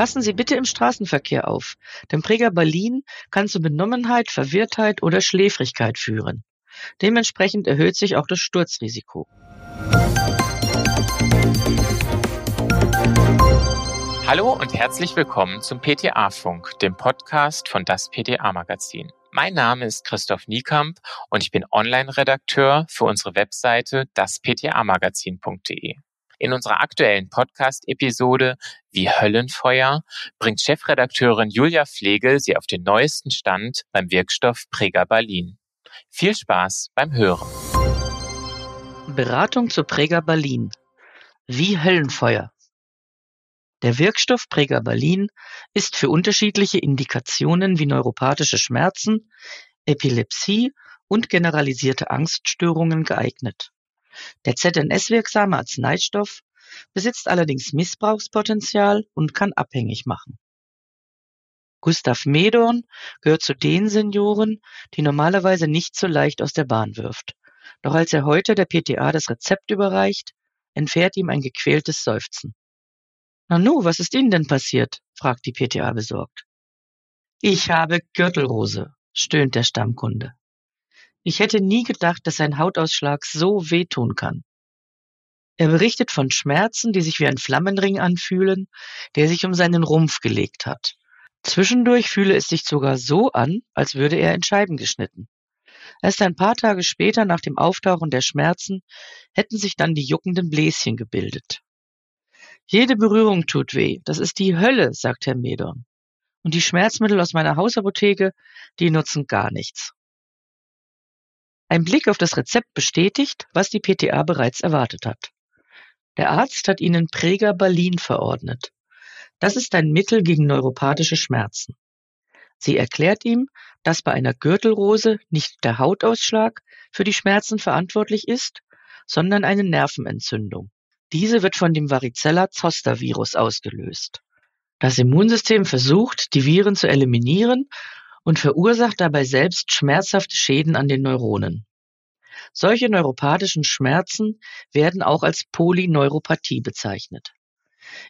Passen Sie bitte im Straßenverkehr auf, denn Pregabalin kann zu Benommenheit, Verwirrtheit oder Schläfrigkeit führen. Dementsprechend erhöht sich auch das Sturzrisiko. Hallo und herzlich willkommen zum PTA-Funk, dem Podcast von das PTA-Magazin. Mein Name ist Christoph Niekamp und ich bin Online-Redakteur für unsere Webseite dasptamagazin.de. In unserer aktuellen Podcast-Episode Wie Höllenfeuer bringt Chefredakteurin Julia Flegel Sie auf den neuesten Stand beim Wirkstoff Pregabalin. Viel Spaß beim Hören. Beratung zu Pregabalin. Wie Höllenfeuer. Der Wirkstoff Pregabalin ist für unterschiedliche Indikationen wie neuropathische Schmerzen, Epilepsie und generalisierte Angststörungen geeignet. Der ZNS-wirksame Arzneistoff besitzt allerdings Missbrauchspotenzial und kann abhängig machen. Gustav Medorn gehört zu den Senioren, die normalerweise nicht so leicht aus der Bahn wirft. Doch als er heute der PTA das Rezept überreicht, entfährt ihm ein gequältes Seufzen. Nanu, was ist Ihnen denn passiert? fragt die PTA besorgt. Ich habe Gürtelrose, stöhnt der Stammkunde. Ich hätte nie gedacht, dass ein Hautausschlag so wehtun kann. Er berichtet von Schmerzen, die sich wie ein Flammenring anfühlen, der sich um seinen Rumpf gelegt hat. Zwischendurch fühle es sich sogar so an, als würde er in Scheiben geschnitten. Erst ein paar Tage später, nach dem Auftauchen der Schmerzen, hätten sich dann die juckenden Bläschen gebildet. Jede Berührung tut weh. Das ist die Hölle, sagt Herr Medon. Und die Schmerzmittel aus meiner Hausapotheke, die nutzen gar nichts. Ein Blick auf das Rezept bestätigt, was die PTA bereits erwartet hat. Der Arzt hat ihnen Pregabalin verordnet. Das ist ein Mittel gegen neuropathische Schmerzen. Sie erklärt ihm, dass bei einer Gürtelrose nicht der Hautausschlag für die Schmerzen verantwortlich ist, sondern eine Nervenentzündung. Diese wird von dem Varicella-Zoster-Virus ausgelöst. Das Immunsystem versucht, die Viren zu eliminieren und verursacht dabei selbst schmerzhafte Schäden an den Neuronen. Solche neuropathischen Schmerzen werden auch als Polyneuropathie bezeichnet.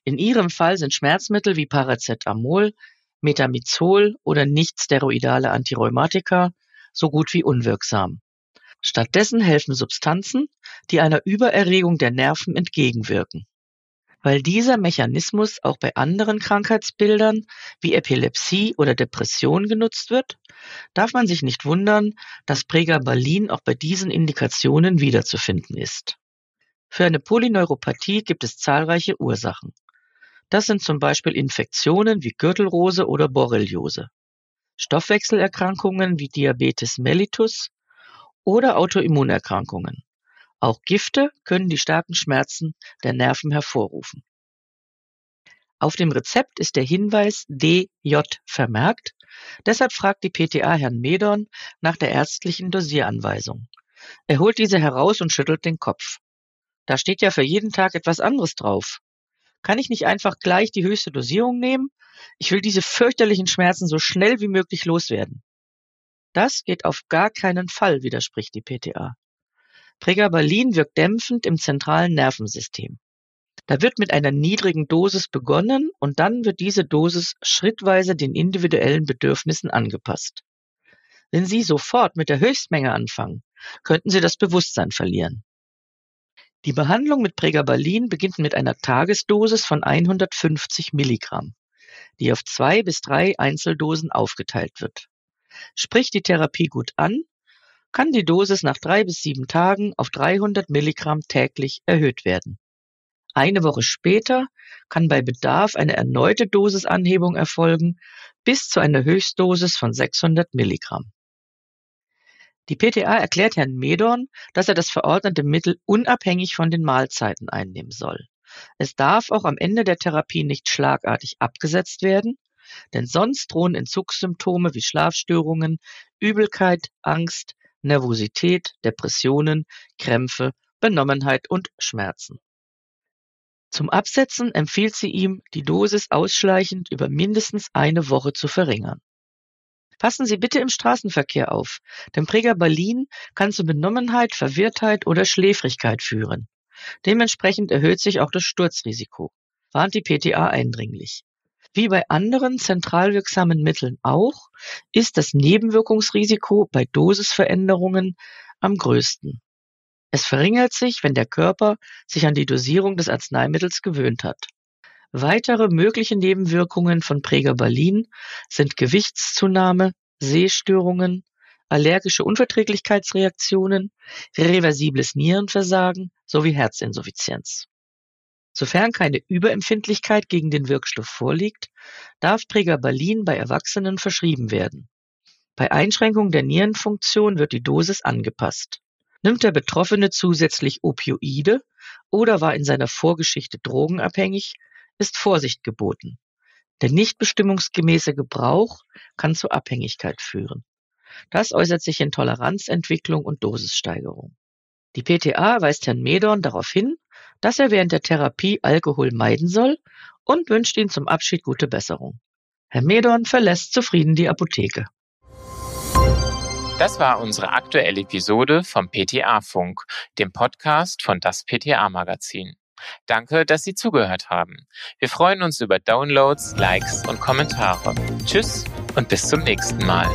In ihrem Fall sind Schmerzmittel wie Paracetamol, Metamizol oder nichtsteroidale Antirheumatika so gut wie unwirksam. Stattdessen helfen Substanzen, die einer Übererregung der Nerven entgegenwirken. Weil dieser Mechanismus auch bei anderen Krankheitsbildern wie Epilepsie oder Depression genutzt wird, darf man sich nicht wundern, dass Pregabalin auch bei diesen Indikationen wiederzufinden ist. Für eine Polyneuropathie gibt es zahlreiche Ursachen. Das sind zum Beispiel Infektionen wie Gürtelrose oder Borreliose, Stoffwechselerkrankungen wie Diabetes mellitus oder Autoimmunerkrankungen. Auch Gifte können die starken Schmerzen der Nerven hervorrufen. Auf dem Rezept ist der Hinweis DJ vermerkt, deshalb fragt die PTA Herrn Medorn nach der ärztlichen Dosieranweisung. Er holt diese heraus und schüttelt den Kopf. Da steht ja für jeden Tag etwas anderes drauf. Kann ich nicht einfach gleich die höchste Dosierung nehmen? Ich will diese fürchterlichen Schmerzen so schnell wie möglich loswerden. Das geht auf gar keinen Fall, widerspricht die PTA. Pregabalin wirkt dämpfend im zentralen Nervensystem. Da wird mit einer niedrigen Dosis begonnen und dann wird diese Dosis schrittweise den individuellen Bedürfnissen angepasst. Wenn Sie sofort mit der Höchstmenge anfangen, könnten Sie das Bewusstsein verlieren. Die Behandlung mit Pregabalin beginnt mit einer Tagesdosis von 150 Milligramm, die auf zwei bis drei Einzeldosen aufgeteilt wird. Spricht die Therapie gut an, kann die Dosis nach drei bis sieben Tagen auf 300 Milligramm täglich erhöht werden. Eine Woche später kann bei Bedarf eine erneute Dosisanhebung erfolgen bis zu einer Höchstdosis von 600 Milligramm. Die PTA erklärt Herrn Medorn, dass er das verordnete Mittel unabhängig von den Mahlzeiten einnehmen soll. Es darf auch am Ende der Therapie nicht schlagartig abgesetzt werden, denn sonst drohen Entzugssymptome wie Schlafstörungen, Übelkeit, Angst, Nervosität, Depressionen, Krämpfe, Benommenheit und Schmerzen. Zum Absetzen empfiehlt sie ihm, die Dosis ausschleichend über mindestens eine Woche zu verringern. Passen Sie bitte im Straßenverkehr auf, denn Pregabalin kann zu Benommenheit, Verwirrtheit oder Schläfrigkeit führen. Dementsprechend erhöht sich auch das Sturzrisiko, warnt die PTA eindringlich. Wie bei anderen zentral wirksamen Mitteln auch, ist das Nebenwirkungsrisiko bei Dosisveränderungen am größten. Es verringert sich, wenn der Körper sich an die Dosierung des Arzneimittels gewöhnt hat. Weitere mögliche Nebenwirkungen von Pregabalin sind Gewichtszunahme, Sehstörungen, allergische Unverträglichkeitsreaktionen, reversibles Nierenversagen sowie Herzinsuffizienz. Sofern keine Überempfindlichkeit gegen den Wirkstoff vorliegt, darf Pregabalin bei Erwachsenen verschrieben werden. Bei Einschränkung der Nierenfunktion wird die Dosis angepasst. Nimmt der Betroffene zusätzlich Opioide oder war in seiner Vorgeschichte drogenabhängig, ist Vorsicht geboten. Der nicht bestimmungsgemäße Gebrauch kann zu Abhängigkeit führen. Das äußert sich in Toleranzentwicklung und Dosissteigerung. Die PTA weist Herrn Medorn darauf hin, dass er während der Therapie Alkohol meiden soll und wünscht ihm zum Abschied gute Besserung. Herr Medorn verlässt zufrieden die Apotheke. Das war unsere aktuelle Episode vom PTA-Funk, dem Podcast von das PTA-Magazin. Danke, dass Sie zugehört haben. Wir freuen uns über Downloads, Likes und Kommentare. Tschüss und bis zum nächsten Mal.